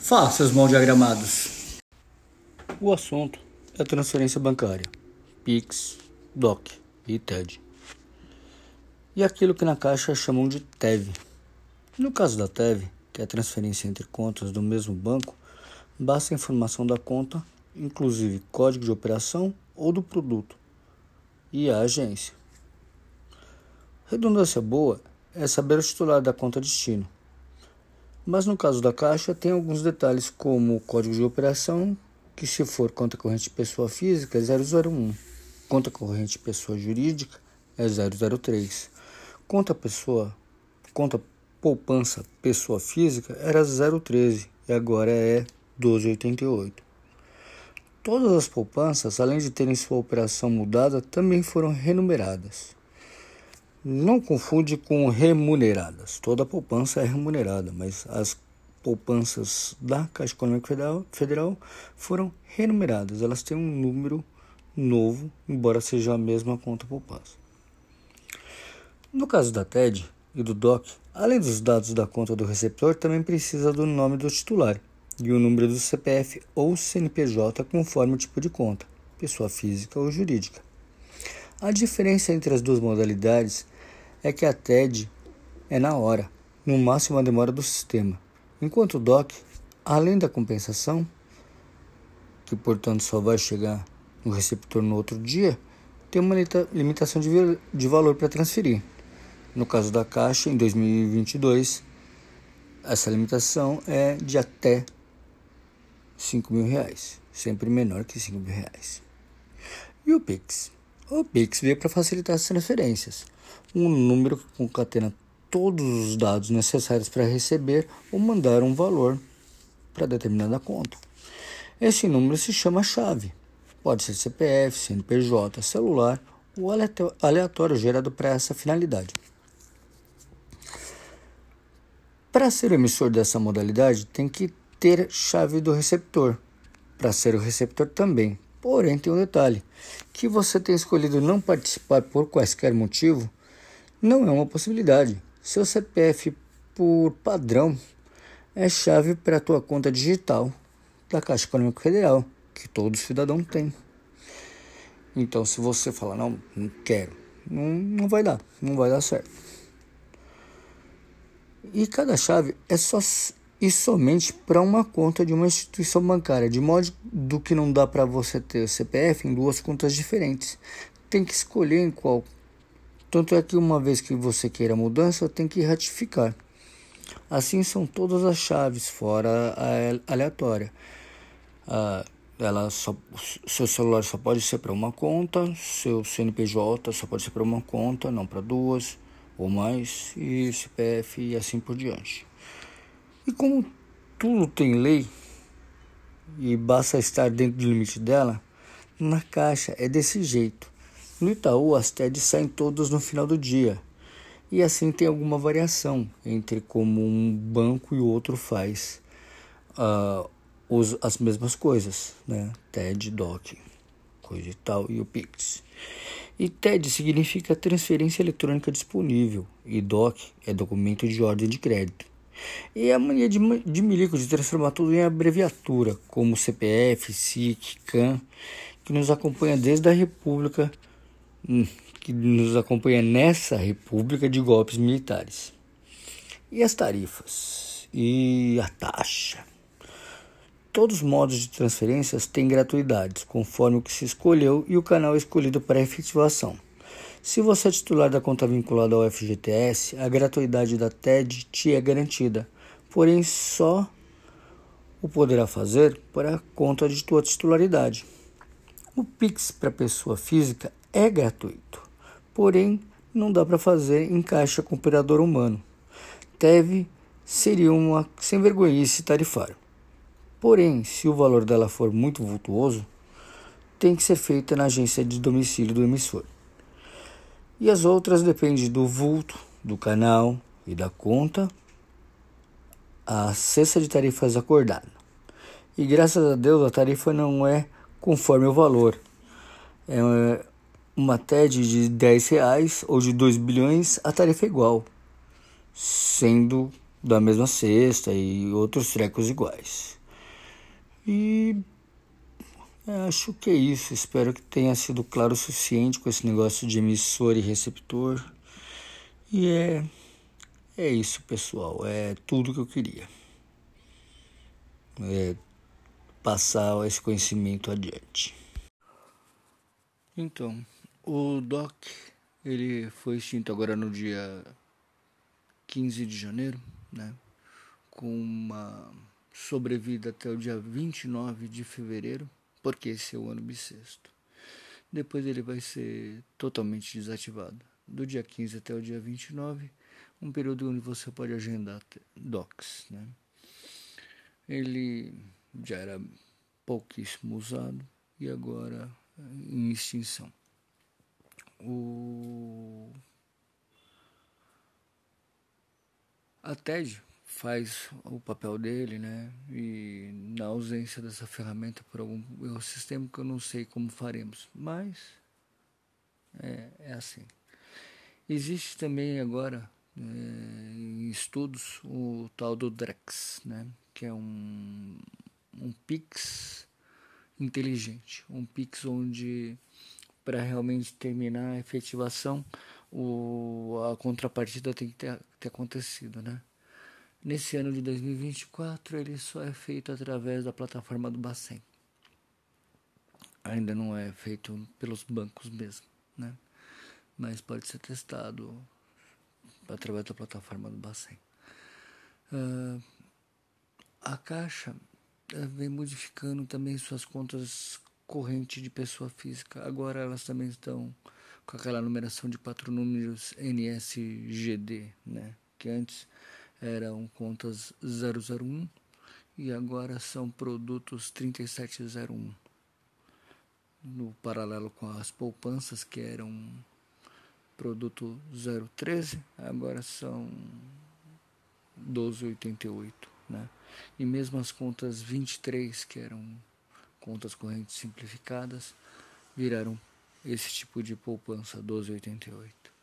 Fala, seus mal diagramados. O assunto é transferência bancária, PIX, DOC e TED. E aquilo que na caixa chamam de TEV. No caso da TEV, que é a transferência entre contas do mesmo banco, basta a informação da conta, inclusive código de operação ou do produto, e a agência. Redundância boa é saber o titular da conta destino mas no caso da Caixa, tem alguns detalhes, como o código de operação, que se for conta corrente pessoa física é 001, conta corrente pessoa jurídica é 003, conta pessoa, conta poupança pessoa física era 013 e agora é 1288. Todas as poupanças, além de terem sua operação mudada, também foram renumeradas. Não confunde com remuneradas. Toda poupança é remunerada, mas as poupanças da Caixa Econômica Federal, foram renumeradas. Elas têm um número novo, embora seja a mesma conta poupança. No caso da TED e do DOC, além dos dados da conta do receptor, também precisa do nome do titular e o número do CPF ou CNPJ conforme o tipo de conta, pessoa física ou jurídica. A diferença entre as duas modalidades é que a TED é na hora, no máximo a demora do sistema, enquanto o DOC, além da compensação, que portanto só vai chegar no receptor no outro dia, tem uma limitação de, de valor para transferir. No caso da Caixa, em 2022, essa limitação é de até 5 mil reais, sempre menor que 5 mil reais. E o Pix? O Pix veio para facilitar as transferências um número que concatena todos os dados necessários para receber ou mandar um valor para determinada conta. Esse número se chama chave. Pode ser CPF, CNPJ, celular ou aleatório gerado para essa finalidade. Para ser emissor dessa modalidade, tem que ter chave do receptor. Para ser o receptor também. Porém, tem um detalhe: que você tem escolhido não participar por quaisquer motivo, não é uma possibilidade. Seu CPF, por padrão, é chave para a tua conta digital da Caixa Econômica Federal, que todo cidadão tem. Então, se você falar, não, não quero, não, não vai dar, não vai dar certo. E cada chave é só e somente para uma conta de uma instituição bancária, de modo do que não dá para você ter o CPF em duas contas diferentes. Tem que escolher em qual tanto é que uma vez que você queira mudança, tem que ratificar. Assim são todas as chaves, fora a aleatória. Ah, ela só, seu celular só pode ser para uma conta, seu CNPJ só pode ser para uma conta, não para duas ou mais, e CPF e assim por diante. E como tudo tem lei e basta estar dentro do limite dela, na caixa é desse jeito. No Itaú, as TEDs saem todas no final do dia. E assim tem alguma variação entre como um banco e o outro faz uh, os, as mesmas coisas, né? TED, DOC, coisa e tal, e o PIX. E TED significa transferência eletrônica disponível, e DOC é documento de ordem de crédito. E a mania de, de milico de transformar tudo em abreviatura, como CPF, SIC, CAN, que nos acompanha desde a República Hum, que nos acompanha nessa república de golpes militares. E as tarifas? E a taxa? Todos os modos de transferências têm gratuidades, conforme o que se escolheu e o canal escolhido para efetivação. Se você é titular da conta vinculada ao FGTS, a gratuidade da TED te é garantida, porém só o poderá fazer para conta de tua titularidade. O Pix para pessoa física é gratuito, porém não dá para fazer em caixa com operador humano. Deve seria uma sem vergonhice tarifária. Porém, se o valor dela for muito vultuoso, tem que ser feita na agência de domicílio do emissor. E as outras dependem do vulto, do canal e da conta, a cesta de tarifas acordada. E graças a Deus a tarifa não é conforme o valor. É uma TED de 10 reais ou de 2 bilhões, a tarifa é igual, sendo da mesma cesta e outros trecos iguais. E acho que é isso. Espero que tenha sido claro o suficiente com esse negócio de emissor e receptor. E é, é isso, pessoal. É tudo que eu queria. É passar esse conhecimento adiante. Então, o DOC ele foi extinto agora no dia 15 de janeiro, né? Com uma sobrevida até o dia 29 de fevereiro, porque esse é o ano bissexto. Depois ele vai ser totalmente desativado. Do dia 15 até o dia 29, um período onde você pode agendar docs, né? Ele já era pouquíssimo usado e agora em extinção. O a TED faz o papel dele, né? E na ausência dessa ferramenta por algum sistema que eu não sei como faremos, mas é, é assim. Existe também agora é, em estudos o tal do Drex, né? Que é um, um Pix inteligente, um Pix onde para realmente terminar a efetivação o, a contrapartida tem que ter, ter acontecido, né? Nesse ano de 2024 ele só é feito através da plataforma do Bacen. Ainda não é feito pelos bancos mesmo, né? Mas pode ser testado através da plataforma do Bacen. Uh, a Caixa vem modificando também suas contas correntes de pessoa física. Agora elas também estão com aquela numeração de quatro números NSGD, né? Que antes eram contas 001 e agora são produtos 3701. No paralelo com as poupanças que eram produto 013, agora são 1288, né? E mesmo as contas 23, que eram contas correntes simplificadas, viraram esse tipo de poupança 1288.